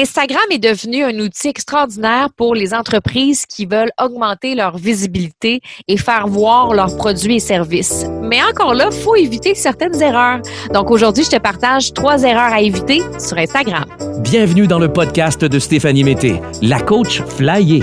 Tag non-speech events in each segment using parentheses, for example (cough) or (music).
Instagram est devenu un outil extraordinaire pour les entreprises qui veulent augmenter leur visibilité et faire voir leurs produits et services. Mais encore là, faut éviter certaines erreurs. Donc aujourd'hui, je te partage trois erreurs à éviter sur Instagram. Bienvenue dans le podcast de Stéphanie Mété, la coach flyée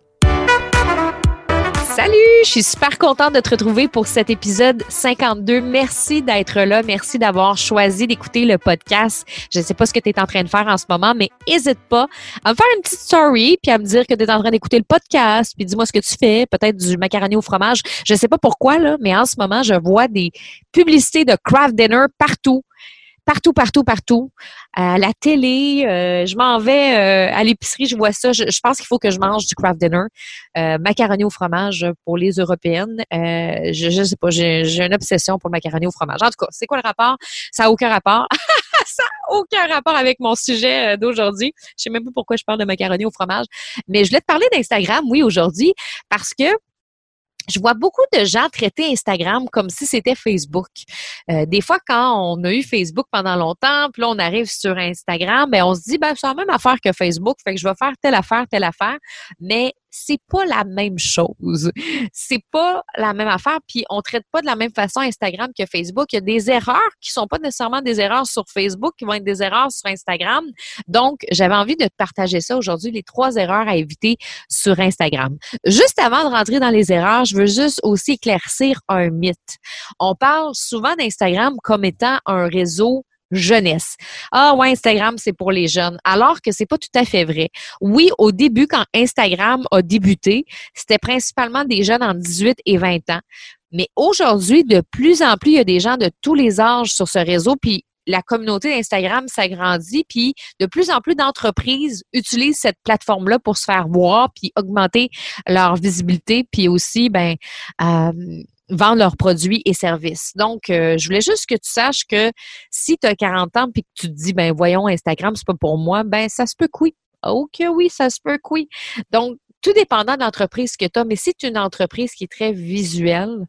Salut, je suis super contente de te retrouver pour cet épisode 52. Merci d'être là. Merci d'avoir choisi d'écouter le podcast. Je ne sais pas ce que tu es en train de faire en ce moment, mais n'hésite pas à me faire une petite story puis à me dire que tu es en train d'écouter le podcast puis dis-moi ce que tu fais, peut-être du macaroni au fromage. Je ne sais pas pourquoi, là, mais en ce moment, je vois des publicités de craft dinner partout partout, partout, partout. À la télé, euh, je m'en vais euh, à l'épicerie, je vois ça. Je, pense qu'il faut que je mange du craft dinner. Euh, macaroni au fromage pour les Européennes. je ne sais pas, j'ai une obsession pour le macaroni au fromage. En tout cas, c'est quoi le rapport? Ça n'a aucun rapport. (laughs) ça n'a aucun rapport avec mon sujet d'aujourd'hui. Je sais même pas pourquoi je parle de macaroni au fromage. Mais je voulais te parler d'Instagram, oui, aujourd'hui, parce que je vois beaucoup de gens traiter Instagram comme si c'était Facebook. Euh, des fois, quand on a eu Facebook pendant longtemps, puis là, on arrive sur Instagram, ben on se dit, ben, c'est la même affaire que Facebook, fait que je vais faire telle affaire, telle affaire. Mais c'est pas la même chose. C'est pas la même affaire. Puis on traite pas de la même façon Instagram que Facebook. Il y a des erreurs qui sont pas nécessairement des erreurs sur Facebook, qui vont être des erreurs sur Instagram. Donc, j'avais envie de te partager ça aujourd'hui, les trois erreurs à éviter sur Instagram. Juste avant de rentrer dans les erreurs, je veux juste aussi éclaircir un mythe. On parle souvent d'Instagram comme étant un réseau jeunesse. Ah ouais, Instagram, c'est pour les jeunes. Alors que c'est pas tout à fait vrai. Oui, au début, quand Instagram a débuté, c'était principalement des jeunes en 18 et 20 ans. Mais aujourd'hui, de plus en plus, il y a des gens de tous les âges sur ce réseau, puis la communauté d'Instagram s'agrandit, puis de plus en plus d'entreprises utilisent cette plateforme-là pour se faire voir, puis augmenter leur visibilité, puis aussi, ben, euh, vendre leurs produits et services. Donc, euh, je voulais juste que tu saches que si tu as 40 ans puis que tu te dis, ben voyons, Instagram, c'est pas pour moi, ben ça se peut que oui. Ok, oui, ça se peut que oui. Donc, tout dépendant de l'entreprise que tu as, mais si tu une entreprise qui est très visuelle,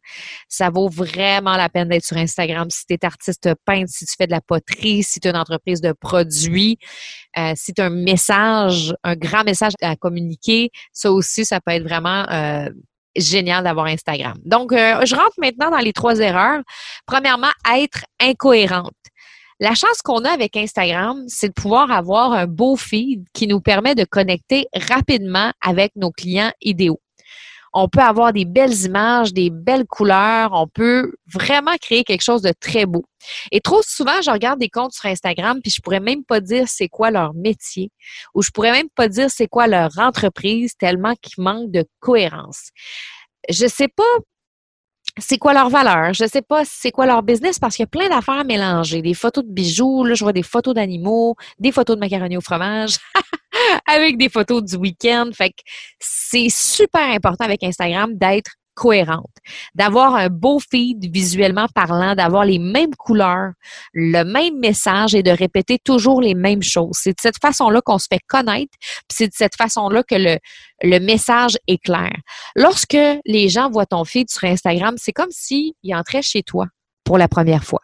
ça vaut vraiment la peine d'être sur Instagram. Si tu es artiste peintre, si tu fais de la poterie, si tu une entreprise de produits, euh, si tu un message, un grand message à communiquer, ça aussi, ça peut être vraiment euh, génial d'avoir Instagram. Donc, euh, je rentre maintenant dans les trois erreurs. Premièrement, être incohérente. La chance qu'on a avec Instagram, c'est de pouvoir avoir un beau feed qui nous permet de connecter rapidement avec nos clients idéaux. On peut avoir des belles images, des belles couleurs, on peut vraiment créer quelque chose de très beau. Et trop souvent, je regarde des comptes sur Instagram, puis je pourrais même pas dire c'est quoi leur métier, ou je pourrais même pas dire c'est quoi leur entreprise, tellement qu'il manque de cohérence. Je sais pas c'est quoi leur valeur, je sais pas c'est quoi leur business parce qu'il y a plein d'affaires mélangées, des photos de bijoux, là je vois des photos d'animaux, des photos de macaroni au fromage. (laughs) (laughs) avec des photos du week-end. Fait que c'est super important avec Instagram d'être cohérente, d'avoir un beau feed visuellement parlant, d'avoir les mêmes couleurs, le même message et de répéter toujours les mêmes choses. C'est de cette façon-là qu'on se fait connaître, puis c'est de cette façon-là que le, le message est clair. Lorsque les gens voient ton feed sur Instagram, c'est comme s'ils entraient chez toi pour la première fois.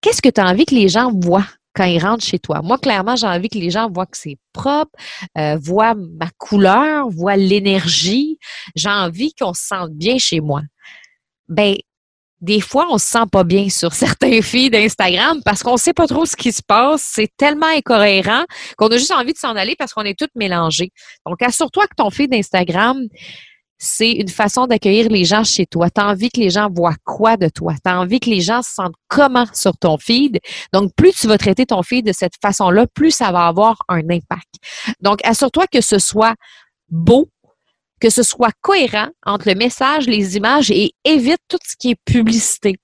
Qu'est-ce que tu as envie que les gens voient? Quand ils rentrent chez toi. Moi, clairement, j'ai envie que les gens voient que c'est propre, euh, voient ma couleur, voient l'énergie. J'ai envie qu'on se sente bien chez moi. Ben, des fois, on se sent pas bien sur (laughs) certains filles d'Instagram parce qu'on sait pas trop ce qui se passe. C'est tellement incohérent qu'on a juste envie de s'en aller parce qu'on est toutes mélangées. Donc, assure-toi que ton feed d'Instagram, c'est une façon d'accueillir les gens chez toi. Tu as envie que les gens voient quoi de toi? Tu as envie que les gens se sentent comment sur ton feed? Donc, plus tu vas traiter ton feed de cette façon-là, plus ça va avoir un impact. Donc, assure-toi que ce soit beau, que ce soit cohérent entre le message, les images et évite tout ce qui est publicité.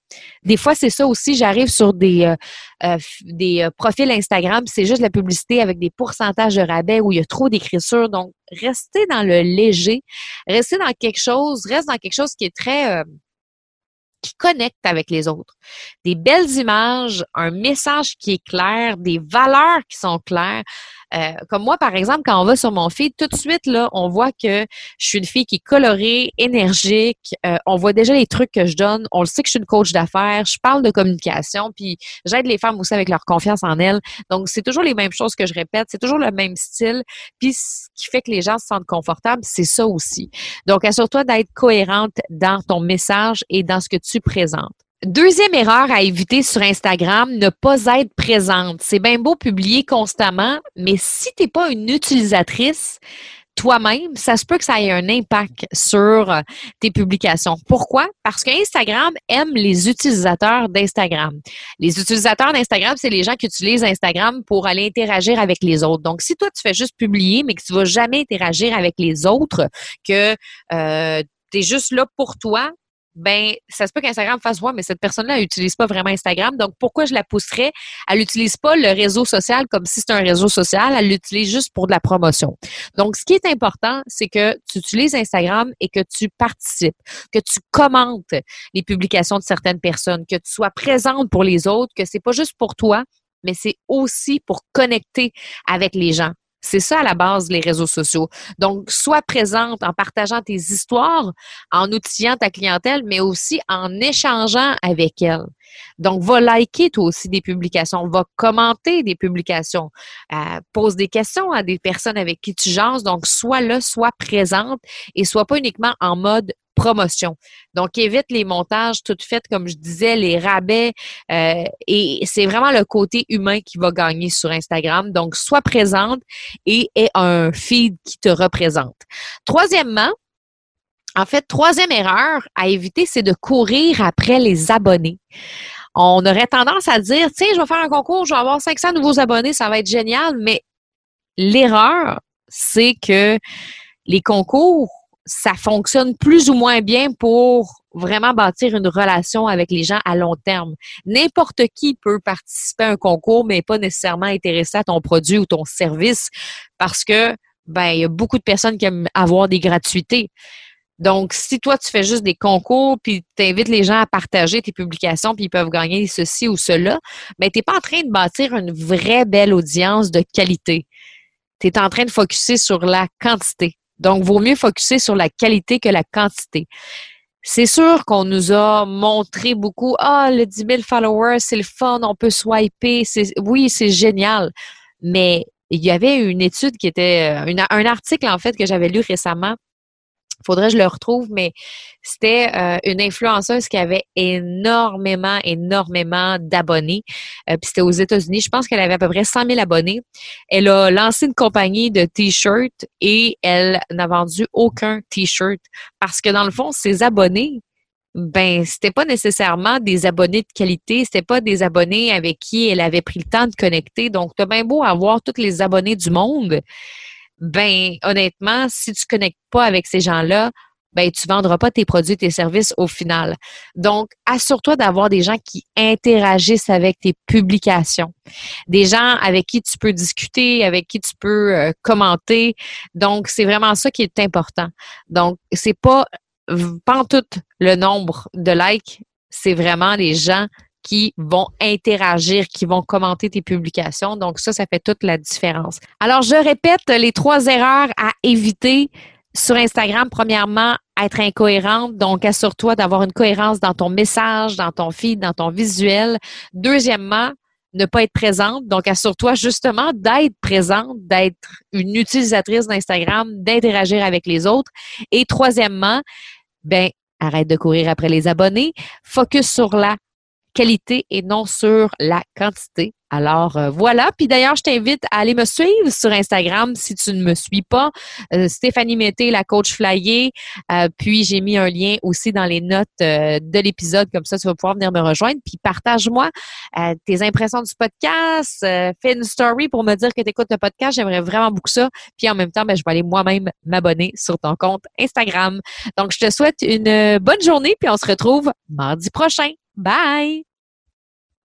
Des fois, c'est ça aussi. J'arrive sur des, euh, euh, des euh, profils Instagram, c'est juste la publicité avec des pourcentages de rabais où il y a trop d'écriture. Donc, restez dans le léger, restez dans quelque chose, reste dans quelque chose qui est très qui connectent avec les autres. Des belles images, un message qui est clair, des valeurs qui sont claires. Euh, comme moi, par exemple, quand on va sur mon feed, tout de suite, là, on voit que je suis une fille qui est colorée, énergique. Euh, on voit déjà les trucs que je donne. On le sait que je suis une coach d'affaires. Je parle de communication, puis j'aide les femmes aussi avec leur confiance en elles. Donc, c'est toujours les mêmes choses que je répète. C'est toujours le même style. Puis, ce qui fait que les gens se sentent confortables, c'est ça aussi. Donc, assure-toi d'être cohérente dans ton message et dans ce que tu présentes. Deuxième erreur à éviter sur Instagram, ne pas être présente. C'est bien beau publier constamment, mais si tu n'es pas une utilisatrice, toi-même, ça se peut que ça ait un impact sur tes publications. Pourquoi? Parce qu'Instagram aime les utilisateurs d'Instagram. Les utilisateurs d'Instagram, c'est les gens qui utilisent Instagram pour aller interagir avec les autres. Donc, si toi, tu fais juste publier, mais que tu vas jamais interagir avec les autres, que euh, tu es juste là pour toi, ben ça se peut qu'Instagram fasse voir, mais cette personne-là n'utilise pas vraiment Instagram. Donc, pourquoi je la pousserais? Elle n'utilise pas le réseau social comme si c'était un réseau social. Elle l'utilise juste pour de la promotion. Donc, ce qui est important, c'est que tu utilises Instagram et que tu participes, que tu commentes les publications de certaines personnes, que tu sois présente pour les autres, que c'est pas juste pour toi, mais c'est aussi pour connecter avec les gens. C'est ça à la base, les réseaux sociaux. Donc, sois présente en partageant tes histoires, en outillant ta clientèle, mais aussi en échangeant avec elle. Donc, va liker toi aussi des publications, va commenter des publications, euh, pose des questions à des personnes avec qui tu jases. Donc, sois là, sois présente et sois pas uniquement en mode promotion. Donc, évite les montages tout faits, comme je disais, les rabais. Euh, et c'est vraiment le côté humain qui va gagner sur Instagram. Donc, sois présente et aie un feed qui te représente. Troisièmement, en fait, troisième erreur à éviter, c'est de courir après les abonnés. On aurait tendance à dire, tiens, je vais faire un concours, je vais avoir 500 nouveaux abonnés, ça va être génial, mais l'erreur, c'est que les concours ça fonctionne plus ou moins bien pour vraiment bâtir une relation avec les gens à long terme. N'importe qui peut participer à un concours, mais pas nécessairement intéressé à ton produit ou ton service parce que ben il y a beaucoup de personnes qui aiment avoir des gratuités. Donc, si toi, tu fais juste des concours, puis tu invites les gens à partager tes publications, puis ils peuvent gagner ceci ou cela, mais ben, tu n'es pas en train de bâtir une vraie belle audience de qualité. Tu es en train de focuser sur la quantité. Donc, vaut mieux focuser sur la qualité que la quantité. C'est sûr qu'on nous a montré beaucoup, ah, le 10 000 followers, c'est le fun, on peut swiper, oui, c'est génial. Mais il y avait une étude qui était, euh, un article en fait que j'avais lu récemment faudrait que je le retrouve, mais c'était euh, une influenceuse qui avait énormément, énormément d'abonnés. Euh, puis c'était aux États-Unis. Je pense qu'elle avait à peu près 100 000 abonnés. Elle a lancé une compagnie de t-shirts et elle n'a vendu aucun t-shirt parce que dans le fond, ses abonnés, ben c'était pas nécessairement des abonnés de qualité, c'était pas des abonnés avec qui elle avait pris le temps de connecter. Donc, t'as bien beau avoir tous les abonnés du monde, ben honnêtement, si tu connectes pas avec ces gens-là, ben tu vendras pas tes produits, tes services au final. Donc, assure-toi d'avoir des gens qui interagissent avec tes publications, des gens avec qui tu peux discuter, avec qui tu peux euh, commenter. Donc, c'est vraiment ça qui est important. Donc, c'est pas pas tout le nombre de likes, c'est vraiment les gens qui vont interagir, qui vont commenter tes publications. Donc ça, ça fait toute la différence. Alors, je répète les trois erreurs à éviter sur Instagram. Premièrement, être incohérente. Donc, assure-toi d'avoir une cohérence dans ton message, dans ton feed, dans ton visuel. Deuxièmement, ne pas être présente. Donc, assure-toi justement d'être présente, d'être une utilisatrice d'Instagram, d'interagir avec les autres. Et troisièmement, ben, arrête de courir après les abonnés. Focus sur la qualité et non sur la quantité. Alors euh, voilà. Puis d'ailleurs, je t'invite à aller me suivre sur Instagram si tu ne me suis pas. Euh, Stéphanie Mété, la coach flyer. Euh, puis j'ai mis un lien aussi dans les notes de l'épisode. Comme ça, tu vas pouvoir venir me rejoindre. Puis partage-moi tes impressions du podcast. fais une story pour me dire que tu écoutes le podcast. J'aimerais vraiment beaucoup ça. Puis en même temps, ben, je vais aller moi-même m'abonner sur ton compte Instagram. Donc, je te souhaite une bonne journée. Puis on se retrouve mardi prochain. Bye!